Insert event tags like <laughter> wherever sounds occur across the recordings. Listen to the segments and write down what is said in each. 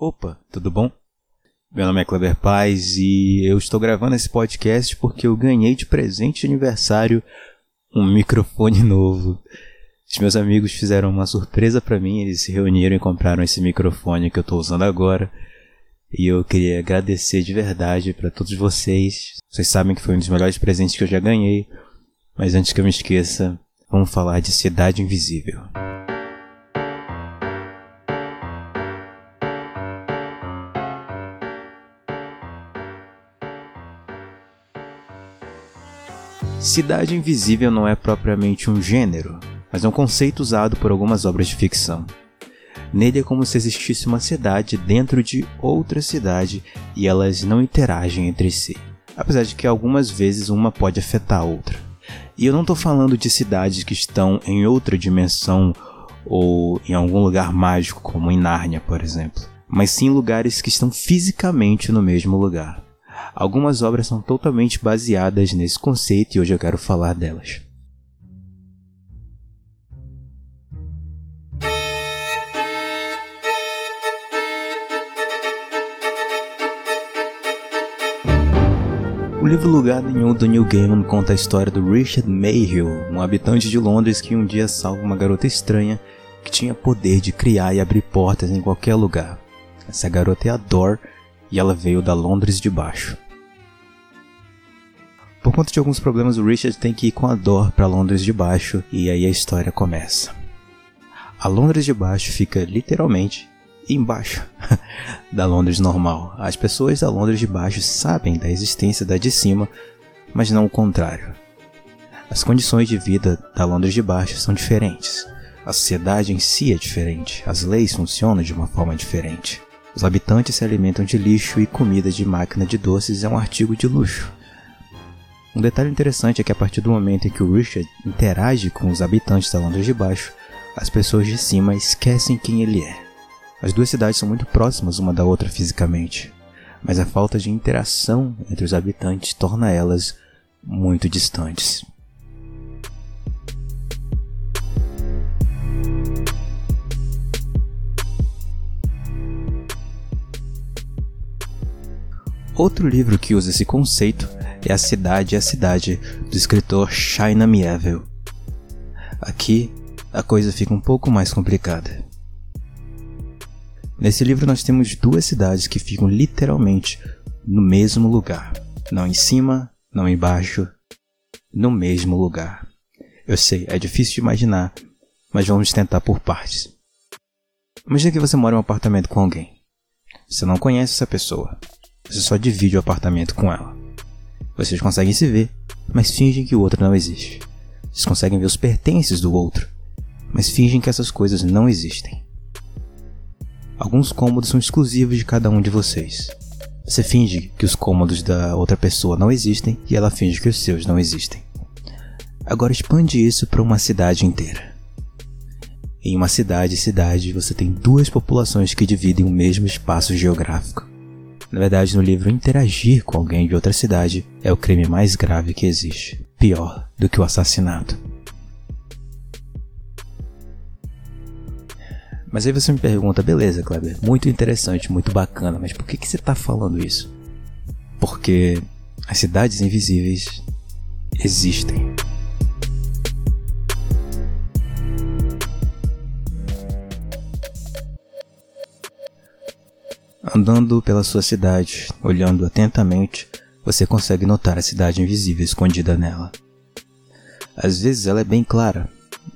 Opa, tudo bom? Meu nome é Kleber Paz e eu estou gravando esse podcast porque eu ganhei de presente de aniversário um microfone novo. Os meus amigos fizeram uma surpresa para mim, eles se reuniram e compraram esse microfone que eu estou usando agora. E eu queria agradecer de verdade para todos vocês. Vocês sabem que foi um dos melhores presentes que eu já ganhei. Mas antes que eu me esqueça, vamos falar de Cidade Invisível. Cidade Invisível não é propriamente um gênero, mas é um conceito usado por algumas obras de ficção. Nele é como se existisse uma cidade dentro de outra cidade e elas não interagem entre si, apesar de que algumas vezes uma pode afetar a outra. E eu não estou falando de cidades que estão em outra dimensão ou em algum lugar mágico, como em Nárnia, por exemplo, mas sim lugares que estão fisicamente no mesmo lugar. Algumas obras são totalmente baseadas nesse conceito e hoje eu quero falar delas. O livro Lugar Nenhum do Neil Gaiman conta a história do Richard Mayhew, um habitante de Londres que um dia salva uma garota estranha que tinha poder de criar e abrir portas em qualquer lugar. Essa garota é a Dor e ela veio da Londres de baixo. Por conta de alguns problemas, o Richard tem que ir com a Dor para Londres de baixo e aí a história começa. A Londres de baixo fica literalmente embaixo <laughs> da Londres normal. As pessoas da Londres de baixo sabem da existência da de cima, mas não o contrário. As condições de vida da Londres de baixo são diferentes. A sociedade em si é diferente. As leis funcionam de uma forma diferente. Os habitantes se alimentam de lixo e comida de máquina de doces é um artigo de luxo. Um detalhe interessante é que a partir do momento em que o Richard interage com os habitantes da Londres de baixo, as pessoas de cima esquecem quem ele é. As duas cidades são muito próximas uma da outra fisicamente, mas a falta de interação entre os habitantes torna elas muito distantes. Outro livro que usa esse conceito é A Cidade e a Cidade, do escritor Shaina Mieville. Aqui, a coisa fica um pouco mais complicada. Nesse livro nós temos duas cidades que ficam literalmente no mesmo lugar. Não em cima, não embaixo, no mesmo lugar. Eu sei, é difícil de imaginar, mas vamos tentar por partes. Imagina que você mora em um apartamento com alguém. Você não conhece essa pessoa. Você só divide o apartamento com ela. Vocês conseguem se ver, mas fingem que o outro não existe. Vocês conseguem ver os pertences do outro, mas fingem que essas coisas não existem. Alguns cômodos são exclusivos de cada um de vocês. Você finge que os cômodos da outra pessoa não existem e ela finge que os seus não existem. Agora expande isso para uma cidade inteira. Em uma cidade cidade você tem duas populações que dividem o mesmo espaço geográfico. Na verdade, no livro, interagir com alguém de outra cidade é o crime mais grave que existe, pior do que o assassinato. Mas aí você me pergunta, beleza, Kleber, muito interessante, muito bacana, mas por que, que você está falando isso? Porque as cidades invisíveis existem. Andando pela sua cidade, olhando atentamente, você consegue notar a cidade invisível escondida nela. Às vezes ela é bem clara,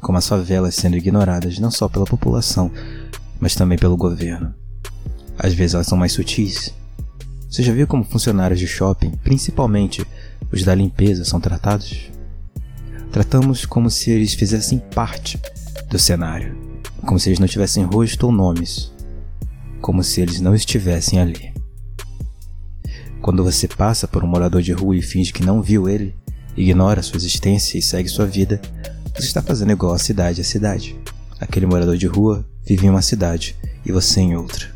como as favelas sendo ignoradas não só pela população, mas também pelo governo. Às vezes elas são mais sutis. Você já viu como funcionários de shopping, principalmente os da limpeza, são tratados? Tratamos como se eles fizessem parte do cenário, como se eles não tivessem rosto ou nomes, como se eles não estivessem ali. Quando você passa por um morador de rua e finge que não viu ele, ignora sua existência e segue sua vida, você está fazendo igual a cidade a cidade. Aquele morador de rua vive em uma cidade e você em outra.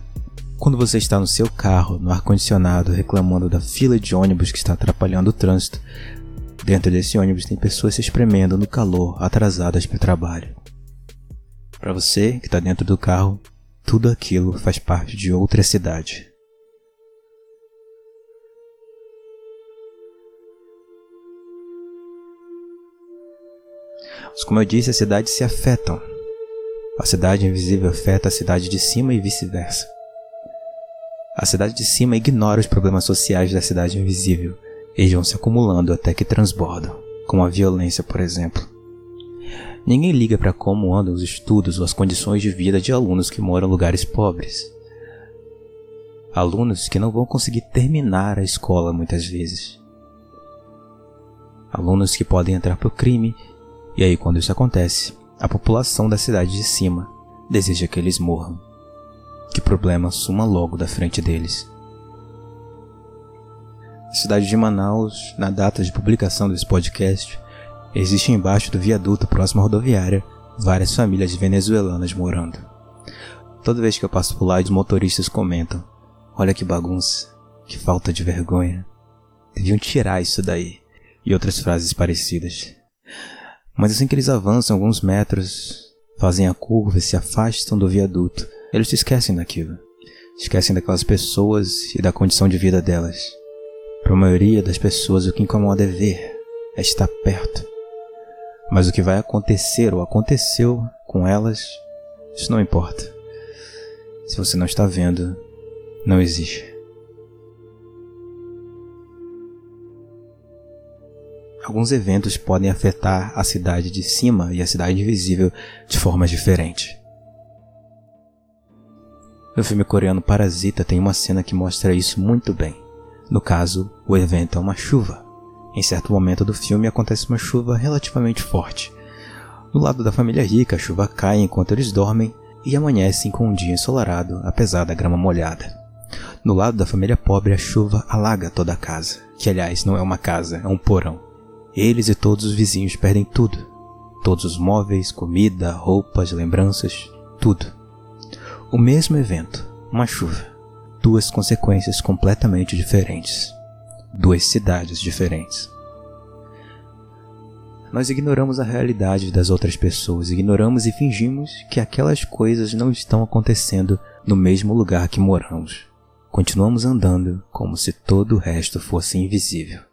Quando você está no seu carro, no ar-condicionado, reclamando da fila de ônibus que está atrapalhando o trânsito, dentro desse ônibus tem pessoas se espremendo no calor, atrasadas para o trabalho. Para você, que está dentro do carro, tudo aquilo faz parte de outra cidade. Mas como eu disse, as cidades se afetam. A cidade invisível afeta a cidade de cima e vice-versa. A cidade de cima ignora os problemas sociais da cidade invisível. Eles vão se acumulando até que transbordam, como a violência, por exemplo. Ninguém liga para como andam os estudos ou as condições de vida de alunos que moram em lugares pobres. Alunos que não vão conseguir terminar a escola muitas vezes. Alunos que podem entrar para o crime, e aí, quando isso acontece, a população da cidade de cima deseja que eles morram. Que problema suma logo da frente deles. A cidade de Manaus, na data de publicação desse podcast, Existe embaixo do viaduto próximo à rodoviária várias famílias venezuelanas morando. Toda vez que eu passo por lá, os motoristas comentam: Olha que bagunça, que falta de vergonha. Deviam tirar isso daí. E outras frases parecidas. Mas assim que eles avançam alguns metros, fazem a curva e se afastam do viaduto, eles se esquecem daquilo. Esquecem daquelas pessoas e da condição de vida delas. Para a maioria das pessoas, o que incomoda é ver, é estar perto, mas o que vai acontecer ou aconteceu com elas, isso não importa. Se você não está vendo, não existe. Alguns eventos podem afetar a cidade de cima e a cidade invisível de formas diferentes. No filme coreano Parasita tem uma cena que mostra isso muito bem. No caso, o evento é uma chuva. Em certo momento do filme acontece uma chuva relativamente forte. No lado da família rica, a chuva cai enquanto eles dormem e amanhecem com um dia ensolarado, apesar da grama molhada. No lado da família pobre, a chuva alaga toda a casa, que aliás não é uma casa, é um porão. Eles e todos os vizinhos perdem tudo. Todos os móveis, comida, roupas, lembranças, tudo. O mesmo evento, uma chuva. Duas consequências completamente diferentes duas cidades diferentes. Nós ignoramos a realidade das outras pessoas, ignoramos e fingimos que aquelas coisas não estão acontecendo no mesmo lugar que moramos. Continuamos andando como se todo o resto fosse invisível.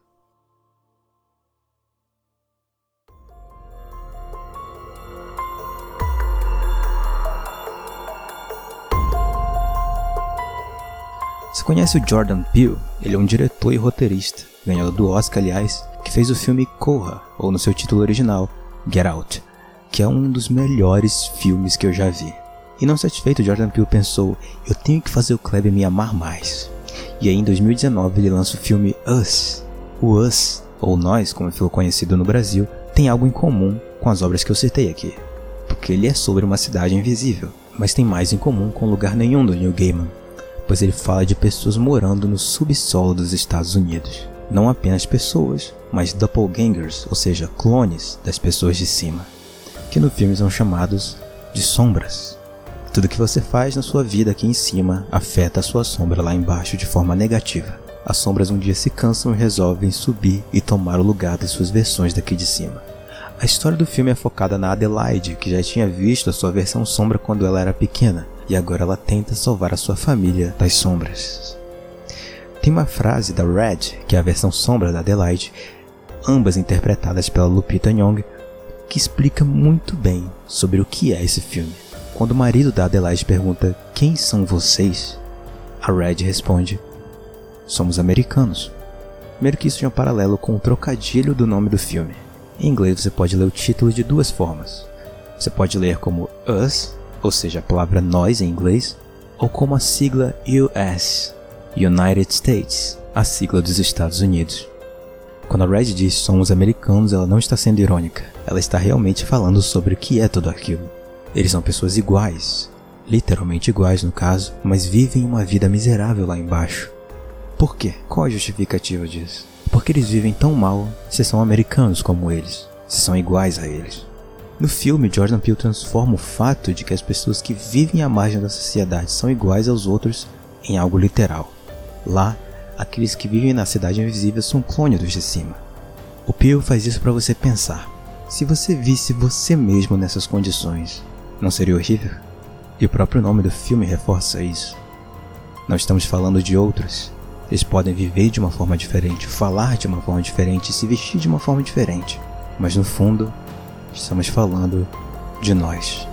Conhece o Jordan Peele? Ele é um diretor e roteirista, ganhador do Oscar, aliás, que fez o filme Corra, ou no seu título original, Get Out, que é um dos melhores filmes que eu já vi. E não satisfeito, Jordan Peele pensou: eu tenho que fazer o Kleber me amar mais. E aí, em 2019, ele lança o filme Us. O Us, ou Nós, como ficou conhecido no Brasil, tem algo em comum com as obras que eu citei aqui, porque ele é sobre uma cidade invisível, mas tem mais em comum com lugar nenhum do Neil Gaiman pois ele fala de pessoas morando no subsolo dos Estados Unidos. Não apenas pessoas, mas doppelgangers, ou seja, clones das pessoas de cima, que no filme são chamados de sombras. Tudo que você faz na sua vida aqui em cima afeta a sua sombra lá embaixo de forma negativa. As sombras um dia se cansam e resolvem subir e tomar o lugar das suas versões daqui de cima. A história do filme é focada na Adelaide, que já tinha visto a sua versão sombra quando ela era pequena, e agora ela tenta salvar a sua família das sombras. Tem uma frase da Red, que é a versão sombra da Adelaide, ambas interpretadas pela Lupita Nyong'o, que explica muito bem sobre o que é esse filme. Quando o marido da Adelaide pergunta quem são vocês, a Red responde: somos americanos. Primeiro que isso é um paralelo com o trocadilho do nome do filme. Em inglês você pode ler o título de duas formas. Você pode ler como Us, ou seja, a palavra nós em inglês, ou como a sigla US, United States, a sigla dos Estados Unidos. Quando a Red diz somos americanos, ela não está sendo irônica, ela está realmente falando sobre o que é tudo aquilo. Eles são pessoas iguais, literalmente iguais no caso, mas vivem uma vida miserável lá embaixo. Por quê? Qual a justificativa disso? Porque eles vivem tão mal se são americanos como eles, se são iguais a eles. No filme, Jordan Peele transforma o fato de que as pessoas que vivem à margem da sociedade são iguais aos outros em algo literal. Lá, aqueles que vivem na cidade invisível são clones dos de cima. O Peele faz isso para você pensar. Se você visse você mesmo nessas condições, não seria horrível? E o próprio nome do filme reforça isso. Não estamos falando de outros. Eles podem viver de uma forma diferente, falar de uma forma diferente, se vestir de uma forma diferente. Mas no fundo, estamos falando de nós.